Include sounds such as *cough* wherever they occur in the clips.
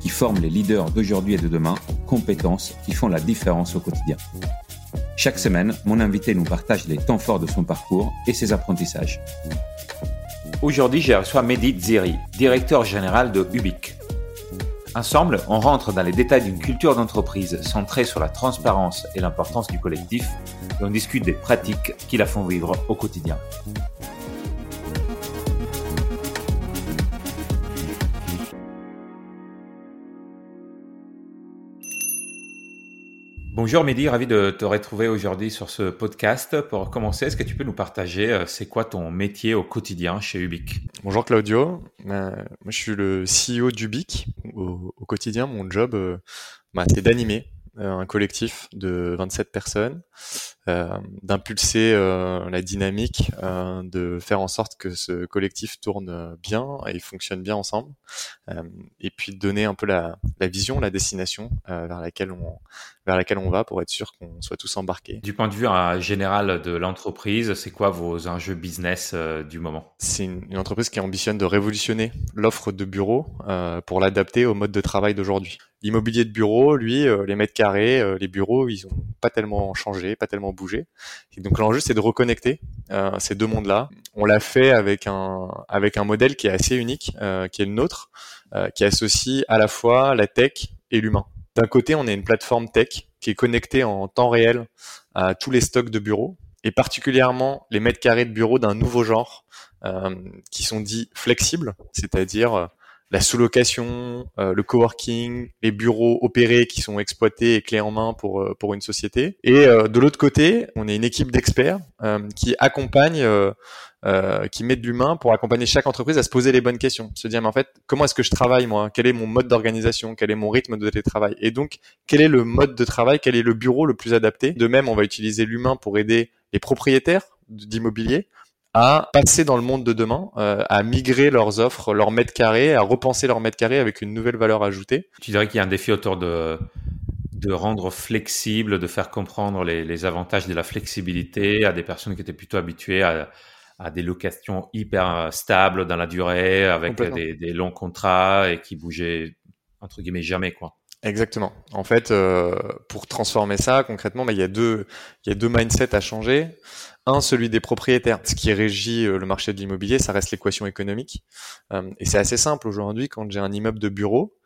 qui forme les leaders d'aujourd'hui et de demain, compétences qui font la différence au quotidien. Chaque semaine, mon invité nous partage les temps forts de son parcours et ses apprentissages. Aujourd'hui, j'ai reçu Mehdi Ziri, directeur général de Ubic. Ensemble, on rentre dans les détails d'une culture d'entreprise centrée sur la transparence et l'importance du collectif et on discute des pratiques qui la font vivre au quotidien. Bonjour Mehdi, ravi de te retrouver aujourd'hui sur ce podcast. Pour commencer, est-ce que tu peux nous partager euh, c'est quoi ton métier au quotidien chez Ubic Bonjour Claudio, euh, moi je suis le CEO d'Ubic. Au, quotidien, mon job, euh, bah, c'est d'animer un collectif de 27 personnes euh, d'impulser euh, la dynamique, euh, de faire en sorte que ce collectif tourne bien et fonctionne bien ensemble, et puis de donner un peu la, la vision, la destination vers laquelle on vers laquelle on va pour être sûr qu'on soit tous embarqués. Du point de vue général de l'entreprise, c'est quoi vos enjeux business du moment? C'est une, une, entreprise qui ambitionne de révolutionner l'offre de bureaux pour l'adapter au mode de travail d'aujourd'hui. L'immobilier de bureau, lui, les mètres carrés, les bureaux, ils ont pas tellement changé, pas tellement bouger. Et donc l'enjeu, c'est de reconnecter euh, ces deux mondes-là. On l'a fait avec un avec un modèle qui est assez unique, euh, qui est le nôtre, euh, qui associe à la fois la tech et l'humain. D'un côté, on a une plateforme tech qui est connectée en temps réel à tous les stocks de bureaux et particulièrement les mètres carrés de bureaux d'un nouveau genre euh, qui sont dits flexibles, c'est-à-dire la sous-location, euh, le coworking, les bureaux opérés qui sont exploités et clés en main pour euh, pour une société. Et euh, de l'autre côté, on est une équipe d'experts qui accompagne, qui met de l'humain pour accompagner chaque entreprise à se poser les bonnes questions, se dire mais en fait comment est-ce que je travaille moi, quel est mon mode d'organisation, quel est mon rythme de télétravail, et donc quel est le mode de travail, quel est le bureau le plus adapté? De même, on va utiliser l'humain pour aider les propriétaires d'immobilier à passer dans le monde de demain, euh, à migrer leurs offres, leurs mètres carrés, à repenser leurs mètres carrés avec une nouvelle valeur ajoutée. Tu dirais qu'il y a un défi autour de de rendre flexible, de faire comprendre les, les, avantages de la flexibilité à des personnes qui étaient plutôt habituées à, à des locations hyper stables dans la durée, avec des, des, longs contrats et qui bougeaient entre guillemets jamais quoi. Exactement. En fait, euh, pour transformer ça concrètement, bah, il y a deux, il y a deux mindsets à changer. Un, celui des propriétaires. Ce qui régit euh, le marché de l'immobilier, ça reste l'équation économique. Euh, et c'est assez simple aujourd'hui quand j'ai un immeuble de bureau.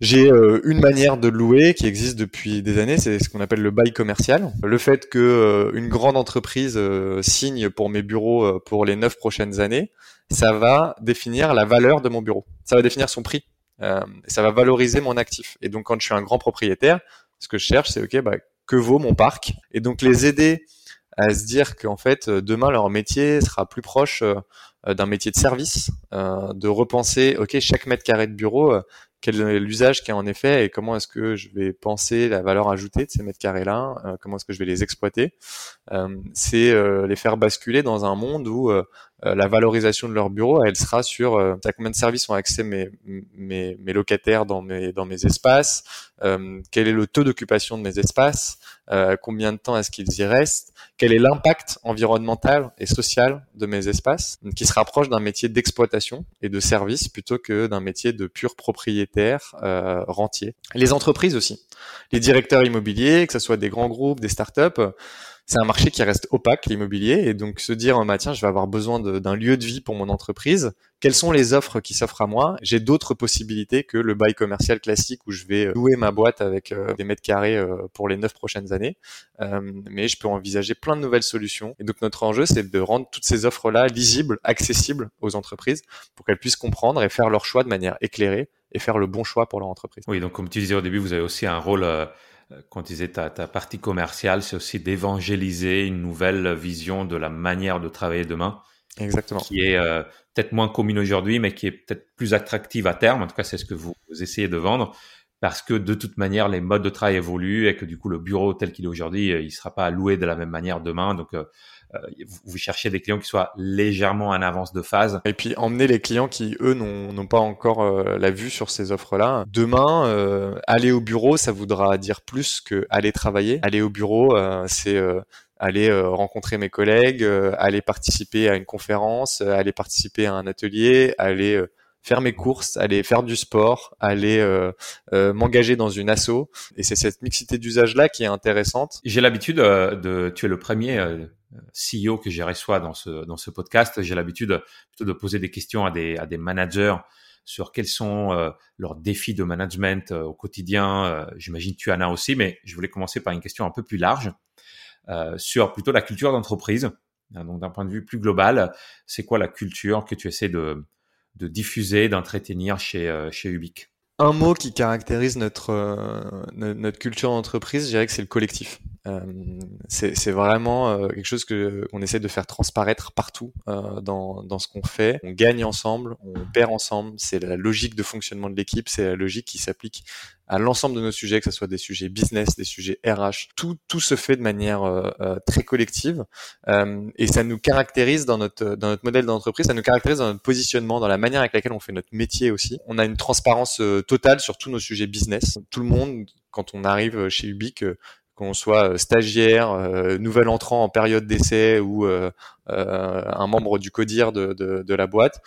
J'ai euh, une manière de louer qui existe depuis des années, c'est ce qu'on appelle le bail commercial. Le fait que une grande entreprise signe pour mes bureaux pour les neuf prochaines années, ça va définir la valeur de mon bureau. Ça va définir son prix. ça va valoriser mon actif. Et donc quand je suis un grand propriétaire, ce que je cherche, c'est ok, bah, que vaut mon parc? Et donc les aider à se dire qu'en fait demain leur métier sera plus proche euh, d'un métier de service, euh, de repenser ok chaque mètre carré de bureau euh, quel est l'usage qu'il y a en effet et comment est-ce que je vais penser la valeur ajoutée de ces mètres carrés là, comment est-ce que je vais les exploiter. c'est les faire basculer dans un monde où la valorisation de leur bureau, elle sera sur à combien de services ont accès mes, mes, mes locataires dans mes, dans mes espaces, quel est le taux d'occupation de mes espaces, combien de temps est-ce qu'ils y restent, quel est l'impact environnemental et social de mes espaces, qui se rapproche d'un métier d'exploitation et de service plutôt que d'un métier de pur propriétaire euh, rentier. Les entreprises aussi, les directeurs immobiliers, que ce soit des grands groupes, des startups, c'est un marché qui reste opaque, l'immobilier, et donc se dire, oh, bah, tiens, je vais avoir besoin d'un lieu de vie pour mon entreprise, quelles sont les offres qui s'offrent à moi? J'ai d'autres possibilités que le bail commercial classique où je vais louer ma boîte avec euh, des mètres carrés euh, pour les neuf prochaines années, euh, mais je peux envisager plein de nouvelles solutions. Et donc notre enjeu, c'est de rendre toutes ces offres-là lisibles, accessibles aux entreprises, pour qu'elles puissent comprendre et faire leur choix de manière éclairée et faire le bon choix pour leur entreprise. Oui, donc comme tu disais au début, vous avez aussi un rôle quand tu disais ta, ta partie commerciale, c'est aussi d'évangéliser une nouvelle vision de la manière de travailler demain. Exactement. Qui est euh, peut-être moins commune aujourd'hui, mais qui est peut-être plus attractive à terme. En tout cas, c'est ce que vous, essayez de vendre. parce que de toute manière, les modes de travail évoluent et que du coup, le bureau tel qu'il est aujourd'hui, il sera pas loué de la même manière demain. Donc, euh, vous cherchez des clients qui soient légèrement en avance de phase. Et puis emmener les clients qui, eux, n'ont pas encore euh, la vue sur ces offres-là. Demain, euh, aller au bureau, ça voudra dire plus que aller travailler. Aller au bureau, c'est aller rencontrer mes collègues, aller participer à une conférence, aller participer à un atelier, aller faire mes courses, aller faire du sport, aller m'engager dans une asso. Et c'est cette mixité d'usage là qui est intéressante. J'ai l'habitude de, tu es le premier CEO que j'ai reçois dans ce, dans ce podcast, j'ai l'habitude plutôt de poser des questions à des, à des managers sur quels sont euh, leurs défis de management euh, au quotidien. Euh, j'imagine tu en as aussi, mais je voulais commencer par une question un peu plus large sur plutôt la culture d'entreprise. Donc d'un point de vue plus global, c'est quoi la culture que tu essaies de, de diffuser, d'entretenir chez, chez un mot qui caractérise notre, notre culture d'entreprise, je dirais que c'est le collectif. Euh, c'est vraiment euh, quelque chose que qu'on essaie de faire transparaître partout euh, dans, dans ce qu'on fait. On gagne ensemble, on perd ensemble. C'est la logique de fonctionnement de l'équipe, c'est la logique qui s'applique à l'ensemble de nos sujets, que ce soit des sujets business, des sujets RH. Tout, tout se fait de manière très collective et ça nous caractérise dans notre, dans notre modèle d'entreprise, ça nous caractérise dans notre positionnement, dans la manière avec laquelle on fait notre métier aussi. On a une transparence totale sur tous nos sujets business. Tout le monde, quand on arrive chez Ubique, qu'on soit euh, stagiaire, euh, nouvel entrant en période d'essai ou euh, un membre du CODIR de, de, de, la boîte,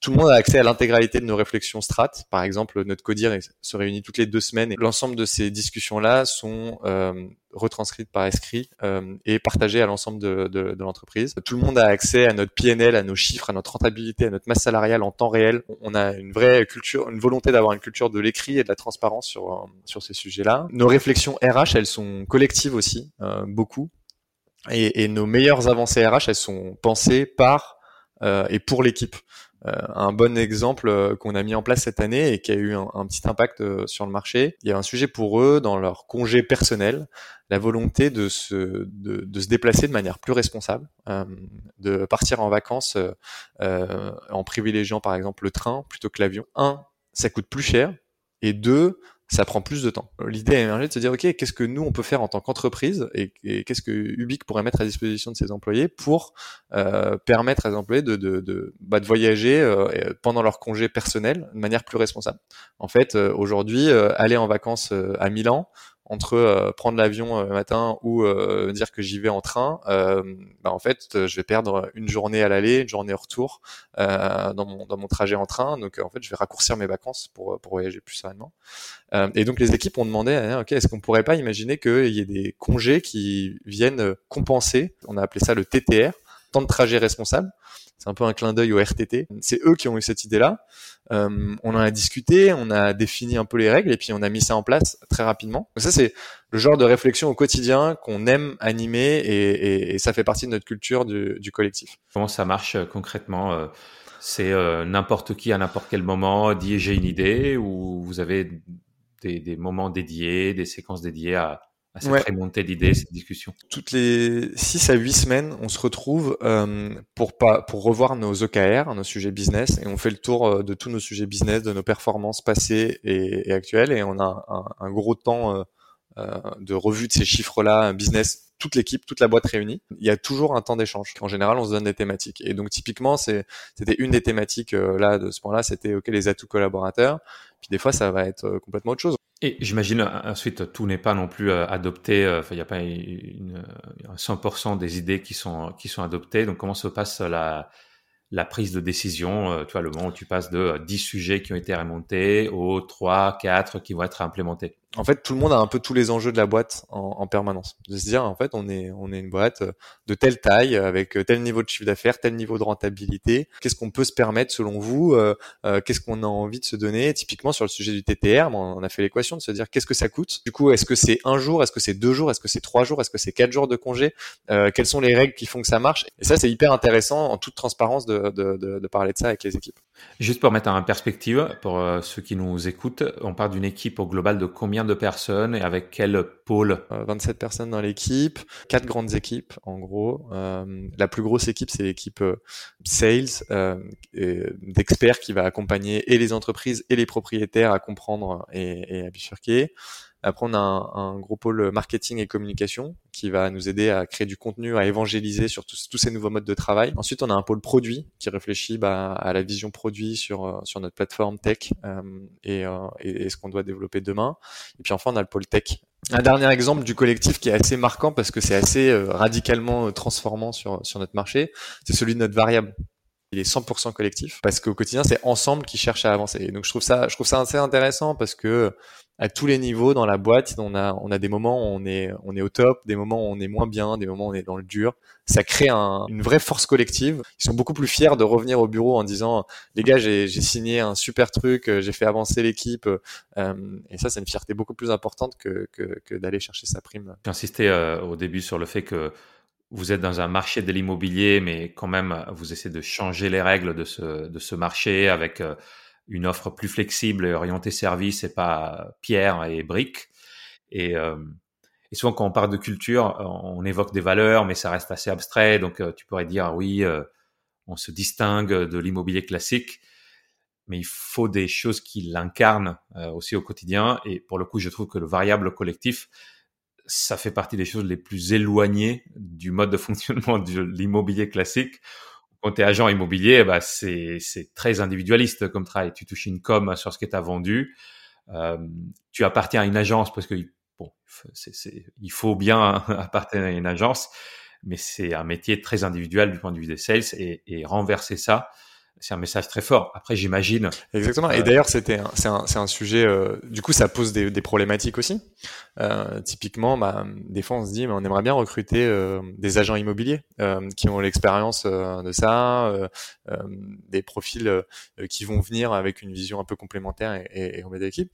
tout le monde a accès à l'intégralité de nos réflexions strat. Par exemple, notre codir se réunit toutes les deux semaines et l'ensemble de ces discussions-là sont euh, retranscrites par écrit euh, et partagées à l'ensemble de, de, de l'entreprise. Tout le monde a accès à notre PNL, à nos chiffres, à notre rentabilité, à notre masse salariale en temps réel. On a une vraie culture, une volonté d'avoir une culture de l'écrit et de la transparence sur, euh, sur ces sujets-là. Nos réflexions RH, elles sont collectives aussi, euh, beaucoup. Et, et, nos meilleures avancées RH, elles sont pensées par euh, et pour l'équipe. Euh, un bon exemple euh, qu'on a mis en place cette année et qui a eu un, petit impact euh, sur le marché. Il y a un sujet pour eux dans leur congé personnel, la volonté de se, de, de se déplacer de manière plus responsable, de partir en vacances en privilégiant par exemple le train plutôt que l'avion. Un, ça coûte plus cher et deux, ça prend plus de temps. L'idée a émergé de se dire, OK, qu'est-ce que nous, on peut faire en tant qu'entreprise et, qu'est-ce que Ubique pourrait mettre à disposition de ses employés pour euh, permettre à ses employés de, de, de, bah, de voyager euh, pendant leur congé personnel de manière plus responsable. En fait, euh, aujourd'hui, euh, aller en vacances à Milan, entre euh, prendre l'avion euh, matin ou euh, dire que j'y vais en train, bah, en fait, je vais perdre une journée à l'aller, une journée au retour dans, mon, dans mon trajet en train. Donc, en fait, je vais raccourcir mes vacances pour, pour voyager plus sereinement. et donc, les équipes ont demandé, hein, ok, est-ce qu'on pourrait pas imaginer qu'il y ait des congés qui viennent compenser, on a appelé ça le TTR, temps de trajet responsable, c'est un peu un clin d'œil au RTT. C'est eux qui ont eu cette idée-là. Euh, on en a discuté, on a défini un peu les règles et puis on a mis ça en place très rapidement. ça, c'est le genre de réflexion au quotidien qu'on aime animer et, ça fait partie de notre culture du, collectif. Comment ça marche euh, concrètement euh, C'est n'importe qui à n'importe quel moment dit j'ai une idée ou vous avez des moments dédiés, des séquences dédiées à, à cette remontée d'idées, cette discussion Toutes les 6 à 8 semaines, on se retrouve euh, pour, pas, pour revoir nos OKR, nos sujets business, et on fait le tour euh, de tous nos sujets business, de nos performances passées et, et actuelles, et on a un, un gros temps euh, euh de revue de ces chiffres-là, business, toute l'équipe, toute la boîte réunie. Il y a toujours un temps d'échange. En général, on se donne des thématiques. Et donc, typiquement, c'était une des thématiques euh, là de ce point-là, c'était ok les atouts collaborateurs. Puis des fois, ça va être complètement autre chose. Et j'imagine ensuite tout n'est pas non plus euh, adopté. Euh, enfin, il n'y a pas une, 100% des idées qui sont qui sont adoptées. Donc comment se passe la la prise de décision, euh, tu vois, le moment où tu passes de 10 sujets qui ont été remontés aux 3, 4 qui vont être implémentés? En fait, tout le monde a un peu tous les enjeux de la boîte en, permanence. De se dire, en fait, on est, on est une boîte de telle taille, avec tel niveau de chiffre d'affaires, tel niveau de rentabilité. Qu'est-ce qu'on peut se permettre selon vous euh, euh, Qu'est-ce qu'on a envie de se donner? Typiquement sur le sujet du TTR, on a fait l'équation de se dire qu'est-ce que ça coûte? Du coup, est-ce que c'est un jour? Est-ce que c'est deux jours? Est-ce que c'est trois jours? Est-ce que c'est quatre jours de congé? Euh, Quelles sont les règles qui font que ça marche? Et ça, c'est hyper intéressant en toute transparence de, de, parler de ça avec les équipes. Juste pour mettre en perspective, pour euh, ceux qui nous écoutent, on parle d'une équipe au global de combien de personnes et avec quel pôle? 27 personnes dans l'équipe, quatre grandes équipes en gros. la plus grosse équipe, c'est l'équipe sales d'experts qui va accompagner et les entreprises et les propriétaires à comprendre et à bifurquer. Après, on a un, gros pôle marketing et communication qui va nous aider à créer du contenu, à évangéliser sur tous, ces nouveaux modes de travail. Ensuite, on a un pôle produit qui réfléchit bah, à la vision produit sur, euh, notre plateforme tech euh, euh, et, ce qu'on doit développer demain. Et puis enfin, on a le pôle tech. Un dernier exemple du collectif qui est assez marquant parce que c'est assez radicalement transformant sur notre marché, c'est celui de notre variable il est 100% collectif parce qu'au quotidien c'est ensemble qui cherche à avancer. Et donc je trouve ça, je trouve ça assez intéressant parce que à tous les niveaux dans la boîte, on a, on a des moments où on est, on est au top, des moments où on est moins bien, des moments où on est dans le dur. Ça crée un, une vraie force collective. Ils sont beaucoup plus fiers de revenir au bureau en disant, les gars, j'ai signé un super truc, euh, j'ai fait avancer l'équipe. Euh, et ça, c'est une fierté beaucoup plus importante que, que, que d'aller chercher sa prime. J'ai insisté euh, au début sur le fait que vous êtes dans un marché de l'immobilier, mais quand même, vous essayez de changer les règles de ce, de ce marché avec une offre plus flexible et orientée service et pas pierre et briques. Et, euh, et souvent quand on parle de culture, on évoque des valeurs, mais ça reste assez abstrait. Donc euh, tu pourrais dire oui, euh, on se distingue de l'immobilier classique, mais il faut des choses qui l'incarnent aussi au quotidien. Et pour le coup, je trouve que le variable collectif, ça fait partie des choses les plus éloignées du mode de *laughs* fonctionnement de l'immobilier classique quand tu es agent immobilier, bah, c'est très individualiste comme travail. Tu touches une com sur ce que tu as vendu. Euh, tu appartiens à une agence parce que bon, c'est il faut bien *laughs* appartenir à une agence, mais c'est un métier très individuel du point de vue des sales et, et renverser ça, c'est un message très fort. Après, j'imagine. Exactement. Et euh, d'ailleurs, c'était, c'est un, c'est un sujet. Euh, du coup, ça pose des, des problématiques aussi. Euh, typiquement, bah, des fois, on se dit, mais on aimerait bien recruter euh, des agents immobiliers euh, qui ont l'expérience de ça, des profils qui vont venir avec une vision un peu complémentaire et, et, et remettre l'équipe.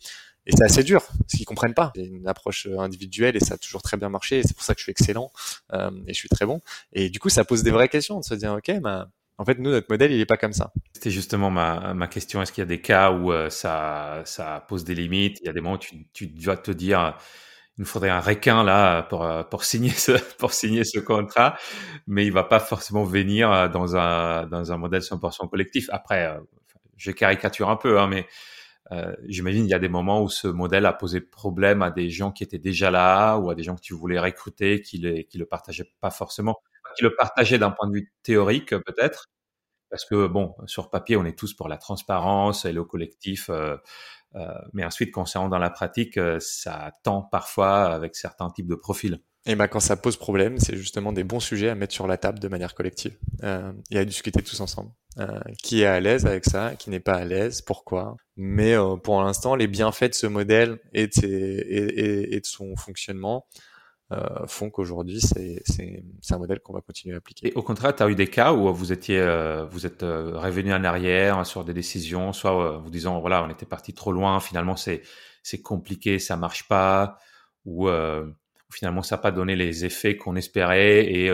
Et c'est assez dur, parce qu'ils comprennent pas. C'est une approche individuelle et ça a toujours très bien marché. C'est pour ça que je suis excellent et je suis très bon. Et du coup, ça pose des vraies questions de se dire, ok, bah, en fait, nous, notre modèle, il n'est pas comme ça. C'était justement ma, ma question. Est-ce qu'il y a des cas où euh, ça, ça pose des limites? Il y a des moments où tu, tu dois te dire, il nous faudrait un requin là pour, euh, pour, signer, ce, *laughs* pour signer ce contrat, mais il va pas forcément venir euh, dans un, dans un modèle 100% collectif. Après, je caricature un peu, hein, mais euh, j'imagine il y a des moments où ce modèle a posé problème à des gens qui étaient déjà là ou à des gens que tu voulais recruter qui, les, qui le partageaient pas forcément qui le partageait d'un point de vue théorique peut-être, parce que bon, sur papier, on est tous pour la transparence et le collectif, euh, euh, mais ensuite, quand dans la pratique, euh, ça tend parfois avec certains types de profils. Et ben quand ça pose problème, c'est justement des bons sujets à mettre sur la table de manière collective et à discuter tous ensemble. Qui est à l'aise avec ça, qui n'est pas à l'aise, pourquoi? Mais pour l'instant, les bienfaits de ce modèle et de, ses, et de son fonctionnement, euh, font qu'aujourd'hui c'est un modèle qu'on va continuer à appliquer. Et au contraire, tu as eu des cas où vous étiez euh, vous êtes euh, revenu en arrière sur des décisions, soit vous disant voilà on était parti trop loin, finalement c'est c'est compliqué, ça marche pas, ou finalement ça n'a pas donné les effets qu'on espérait et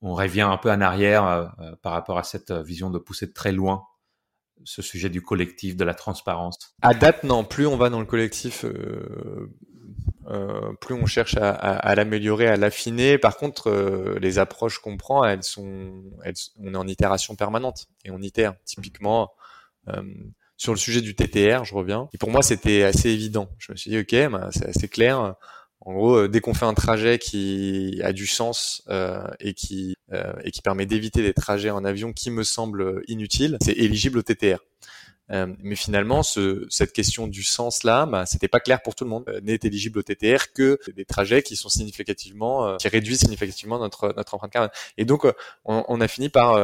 on revient un peu en arrière par rapport à cette vision de pousser très loin ce sujet du collectif, de la transparence À date, non. Plus on va dans le collectif, euh, plus on cherche à, à, l'améliorer, à l'affiner. Par contre, euh, les approches qu'on prend, elles sont, elles, on est en itération permanente et on itère. Typiquement, euh, sur le sujet du TTR, je reviens. Et pour moi, c'était assez évident. Je me suis dit, ok, bah, c'est assez clair. En gros, dès qu'on fait un trajet qui a du sens et qui et qui permet d'éviter des trajets en avion qui me semblent inutiles, c'est éligible au TTR. Euh, mais finalement, ce, cette question du sens là, bah, c'était pas clair pour tout le monde. Euh, n'est éligible au TTR que des trajets qui sont significativement, euh, qui réduisent significativement notre notre empreinte carbone. Et donc, on, on, a fini par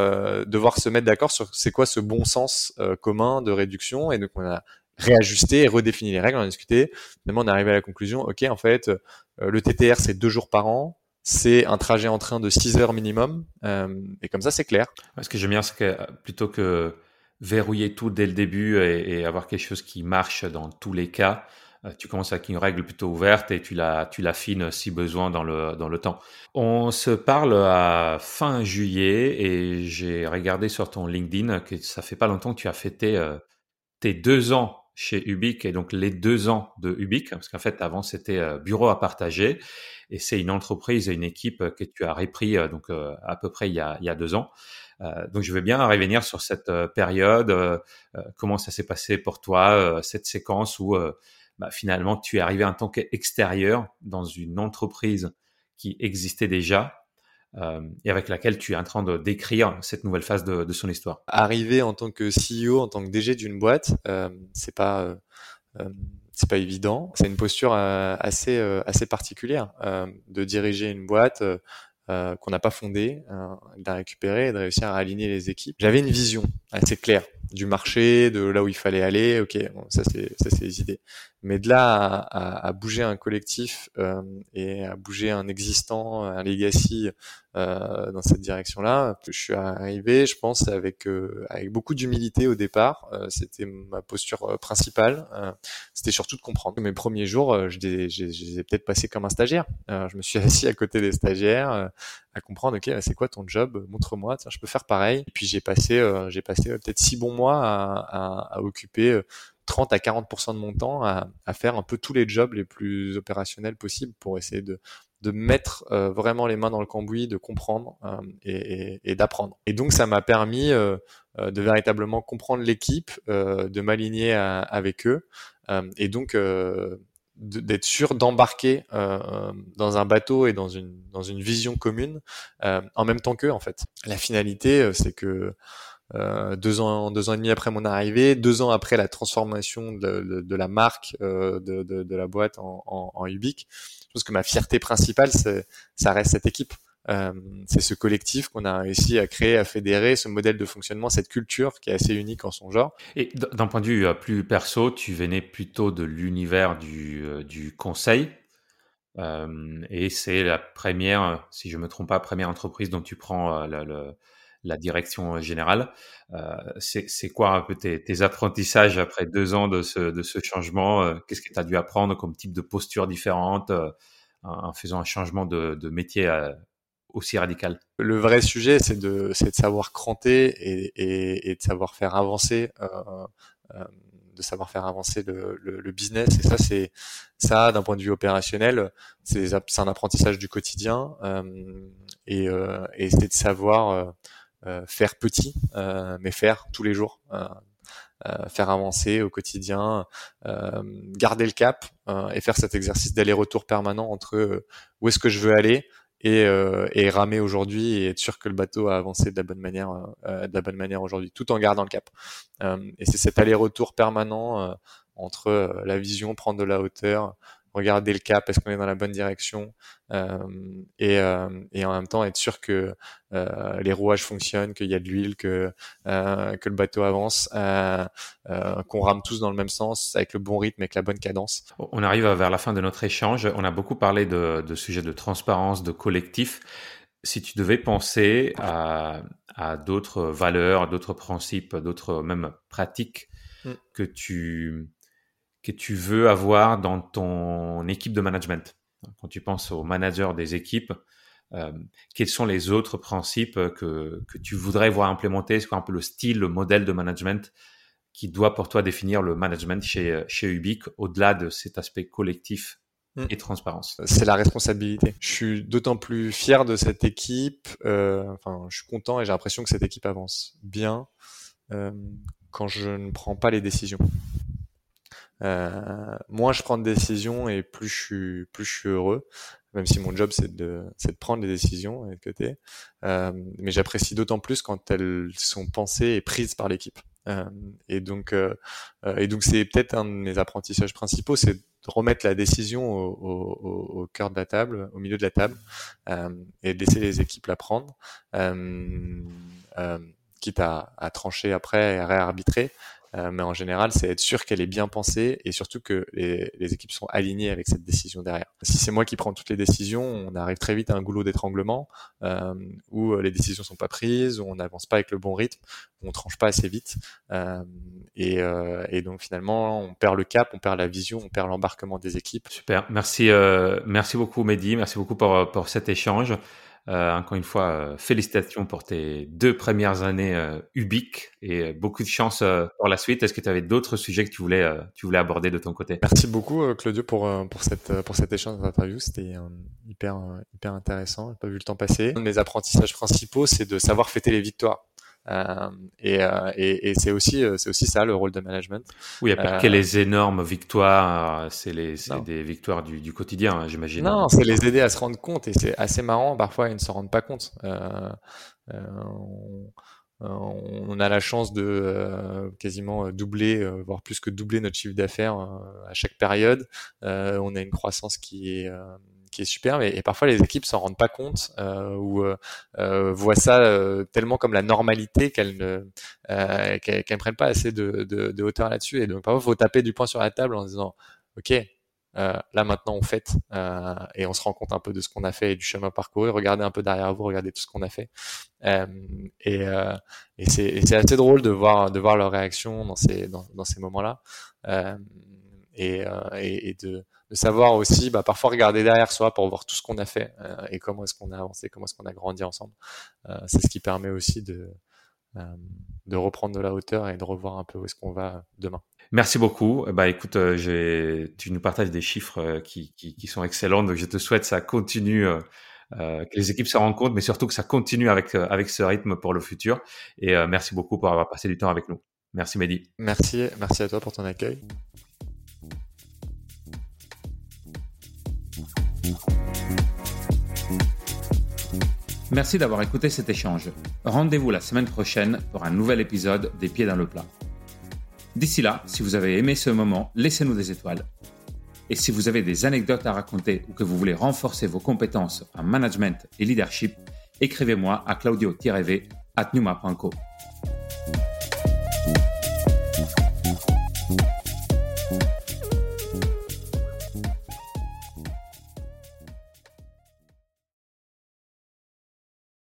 devoir se mettre d'accord sur c'est quoi ce bon sens commun de réduction. Et donc, on a réajusté et redéfini les règles, on a discuté. Finalement, on est arrivé à la conclusion, ok, en fait, le TTR c'est deux jours par an, c'est un trajet en train de 6 heures minimum, euh, et comme ça c'est clair. Ce que j'aime bien, c'est que plutôt que verrouiller tout dès le début et, avoir quelque chose qui marche dans tous les cas. tu commences avec une règle plutôt ouverte et tu la, tu l'affines si besoin dans le, dans le temps. On se parle à fin juillet et j'ai regardé sur ton LinkedIn que ça fait pas longtemps que tu as fêté tes deux ans chez Ubique et donc les deux ans de Ubique, parce qu'en fait avant c'était euh, bureau à partager et c'est une entreprise et une équipe que tu as repris euh, donc euh, à peu près il y a, il y a deux ans. Donc je veux bien revenir sur cette période, comment ça s'est passé pour toi, cette séquence où bah, finalement tu es arrivé en tant qu'extérieur dans une entreprise qui existait déjà euh, et avec laquelle tu es en train de décrire cette nouvelle phase de, son histoire. Arriver en tant que CEO, en tant que DG d'une boîte, euh, c'est pas euh, euh, c'est pas évident. C'est une posture assez assez particulière de diriger une boîte qu'on n'a pas fondée, de la récupérer et de réussir à aligner les équipes. J'avais une vision assez claire du marché, de là où il fallait aller. Ok, ça c'est ça c'est les idées. Mais de là à, à, bouger un collectif euh, et à bouger un existant, un legacy euh, dans cette direction-là, je suis arrivé, je pense, avec euh, avec beaucoup d'humilité au départ. Euh, c'était ma posture euh, principale. C'était surtout de comprendre. Mes premiers jours, je les, je, les ai peut-être passés comme un stagiaire. je me suis *laughs* assis à côté des stagiaires à comprendre. Ok, c'est quoi ton job? Montre-moi. Je peux faire pareil. Et puis j'ai passé j'ai passé peut-être six bons mois à, occuper 30 à 40% de mon temps à, faire un peu tous les jobs les plus opérationnels possibles pour essayer de, de mettre euh, vraiment les mains dans le cambouis, de comprendre euh, et, d'apprendre. Et donc ça m'a permis euh, euh de véritablement comprendre l'équipe, euh, de m'aligner avec eux et donc d'être sûr d'embarquer dans un bateau et dans une dans une vision commune en même temps qu'eux en fait. La finalité, c'est que euh, deux ans, deux ans et demi après mon arrivée, deux ans après la transformation de, de, la marque euh, de, de, la boîte en, en, en Ubique, je pense que ma fierté principale, ça reste cette équipe. Euh, c'est ce collectif qu'on a réussi à créer, à fédérer, ce modèle de fonctionnement, cette culture qui est assez unique en son genre. Et d'un point de vue plus perso, tu venais plutôt de l'univers du, du conseil. Euh, et c'est la première, si je me trompe pas, première entreprise dont tu prends le, le la direction générale. Euh, c'est quoi un peu tes, apprentissages après deux ans de ce, de ce changement euh, Qu'est-ce que tu as dû apprendre comme type de posture différente euh, en faisant un changement de, de métier aussi radical? Le vrai sujet, c'est de, de savoir cranter et, et, et, de savoir faire avancer. de savoir faire avancer le, le, business et ça c'est ça d'un point de vue opérationnel c'est un apprentissage du quotidien et, et c'est de savoir euh, faire petit, euh, mais faire tous les jours. Euh, faire avancer au quotidien, garder le cap et faire cet exercice d'aller-retour permanent entre où est-ce que je veux aller, et, et, ramer aujourd'hui et être sûr que le bateau a avancé de la bonne manière, de la bonne manière aujourd'hui, tout en gardant le cap. et c'est cet aller-retour permanent entre la vision, prendre de la hauteur, regarder le cap, est-ce qu'on est dans la bonne direction, euh, et, euh, et, en même temps être sûr que euh, les rouages fonctionnent, qu'il y a de l'huile, que que le bateau avance, qu'on rame tous dans le même sens, avec le bon rythme, avec la bonne cadence. On arrive vers la fin de notre échange. On a beaucoup parlé de, de sujets de transparence, de collectif. Si tu devais penser à, à d'autres valeurs, d'autres principes, d'autres même pratiques mm. que tu que tu veux avoir dans ton équipe de management Quand tu penses au manager des équipes, euh, quels sont les autres principes que, que tu voudrais voir implémentés? C'est quoi un peu le style, le modèle de management qui doit pour toi définir le management chez, chez Ubique au-delà de cet aspect collectif hmm. et transparence? C'est la responsabilité. Je suis d'autant plus fier de cette équipe. Euh, enfin, je suis content et j'ai l'impression que cette équipe avance bien euh, quand je ne prends pas les décisions. Euh, moins je prends de décisions et plus je suis plus je suis heureux même si mon job c'est de c'est de prendre les décisions et de côté. Euh, mais j'apprécie d'autant plus quand elles sont pensées et prises par l'équipe. Euh, et donc euh, euh, et donc c'est peut-être un de mes apprentissages principaux c'est de remettre la décision au, au, au, cœur de la table au milieu de la table euh, et de laisser les équipes la prendre quitte à, à trancher après et à réarbitrer mais en général, c'est être sûr qu'elle est bien pensée et surtout que les, équipes sont alignées avec cette décision derrière. Si c'est moi qui prends toutes les décisions, on arrive très vite à un goulot d'étranglement où les décisions sont pas prises, où on n'avance pas avec le bon rythme, où on tranche pas assez vite et, et, donc finalement on perd le cap, on perd la vision, on perd l'embarquement des équipes. Super, merci, merci beaucoup Mehdi, merci beaucoup pour, pour cet échange. Euh, encore une fois, euh, félicitations pour tes deux premières années euh, ubiques et beaucoup de chance pour la suite. Est-ce que tu avais d'autres sujets que tu voulais, tu voulais aborder de ton côté? Merci beaucoup, Claudio, pour, pour, cette, pour cet échange d'interview. C'était hyper, hyper intéressant. J'ai pas vu le temps passer. Mes apprentissages principaux, c'est de savoir fêter les victoires. Euh, et, euh, et, et c'est aussi euh, c'est aussi ça le rôle de management. Oui, pas que les énormes victoires, c'est les des victoires du, du quotidien, hein, j'imagine. Non, c'est les aider à se rendre compte et c'est assez marrant. Parfois, ils ne se rendent pas compte. Euh, on, on, a la chance de quasiment doubler, voire plus que doubler notre chiffre d'affaires à chaque période. on a une croissance qui est qui est super, et, parfois les équipes s'en rendent pas compte euh, ou euh, euh, voient ça tellement comme la normalité qu'elles ne qu'elles prennent pas assez de, de, de hauteur là-dessus. Et donc parfois, faut taper du poing sur la table en disant, ok, là maintenant on fait euh, et on se rend compte un peu de ce qu'on a fait et du chemin parcouru. Regardez un peu derrière vous, regardez tout ce qu'on a fait. Euh, et, et c'est assez drôle de voir de voir leur réaction dans ces dans, dans ces moments-là et, et, et, de de savoir aussi bah, parfois regarder derrière soi pour voir tout ce qu'on a fait euh, et comment est-ce qu'on a avancé, comment est-ce qu'on a grandi ensemble. Euh, c'est ce qui permet aussi de, euh, de reprendre de la hauteur et de revoir un peu où est-ce qu'on va demain. Merci beaucoup. Bah écoute, tu nous partages des chiffres qui, qui, qui, sont excellents, donc je te souhaite ça continue. Euh, que les équipes se rendent compte, mais surtout que ça continue avec, avec ce rythme pour le futur. Et merci beaucoup pour avoir passé du temps avec nous. Merci Mehdi. Merci, merci à toi pour ton accueil. Merci d'avoir écouté cet échange. Rendez-vous la semaine prochaine pour un nouvel épisode des Pieds dans le plat. D'ici là, si vous avez aimé ce moment, laissez-nous des étoiles. Et si vous avez des anecdotes à raconter ou que vous voulez renforcer vos compétences en management et leadership, écrivez-moi à claudio-v at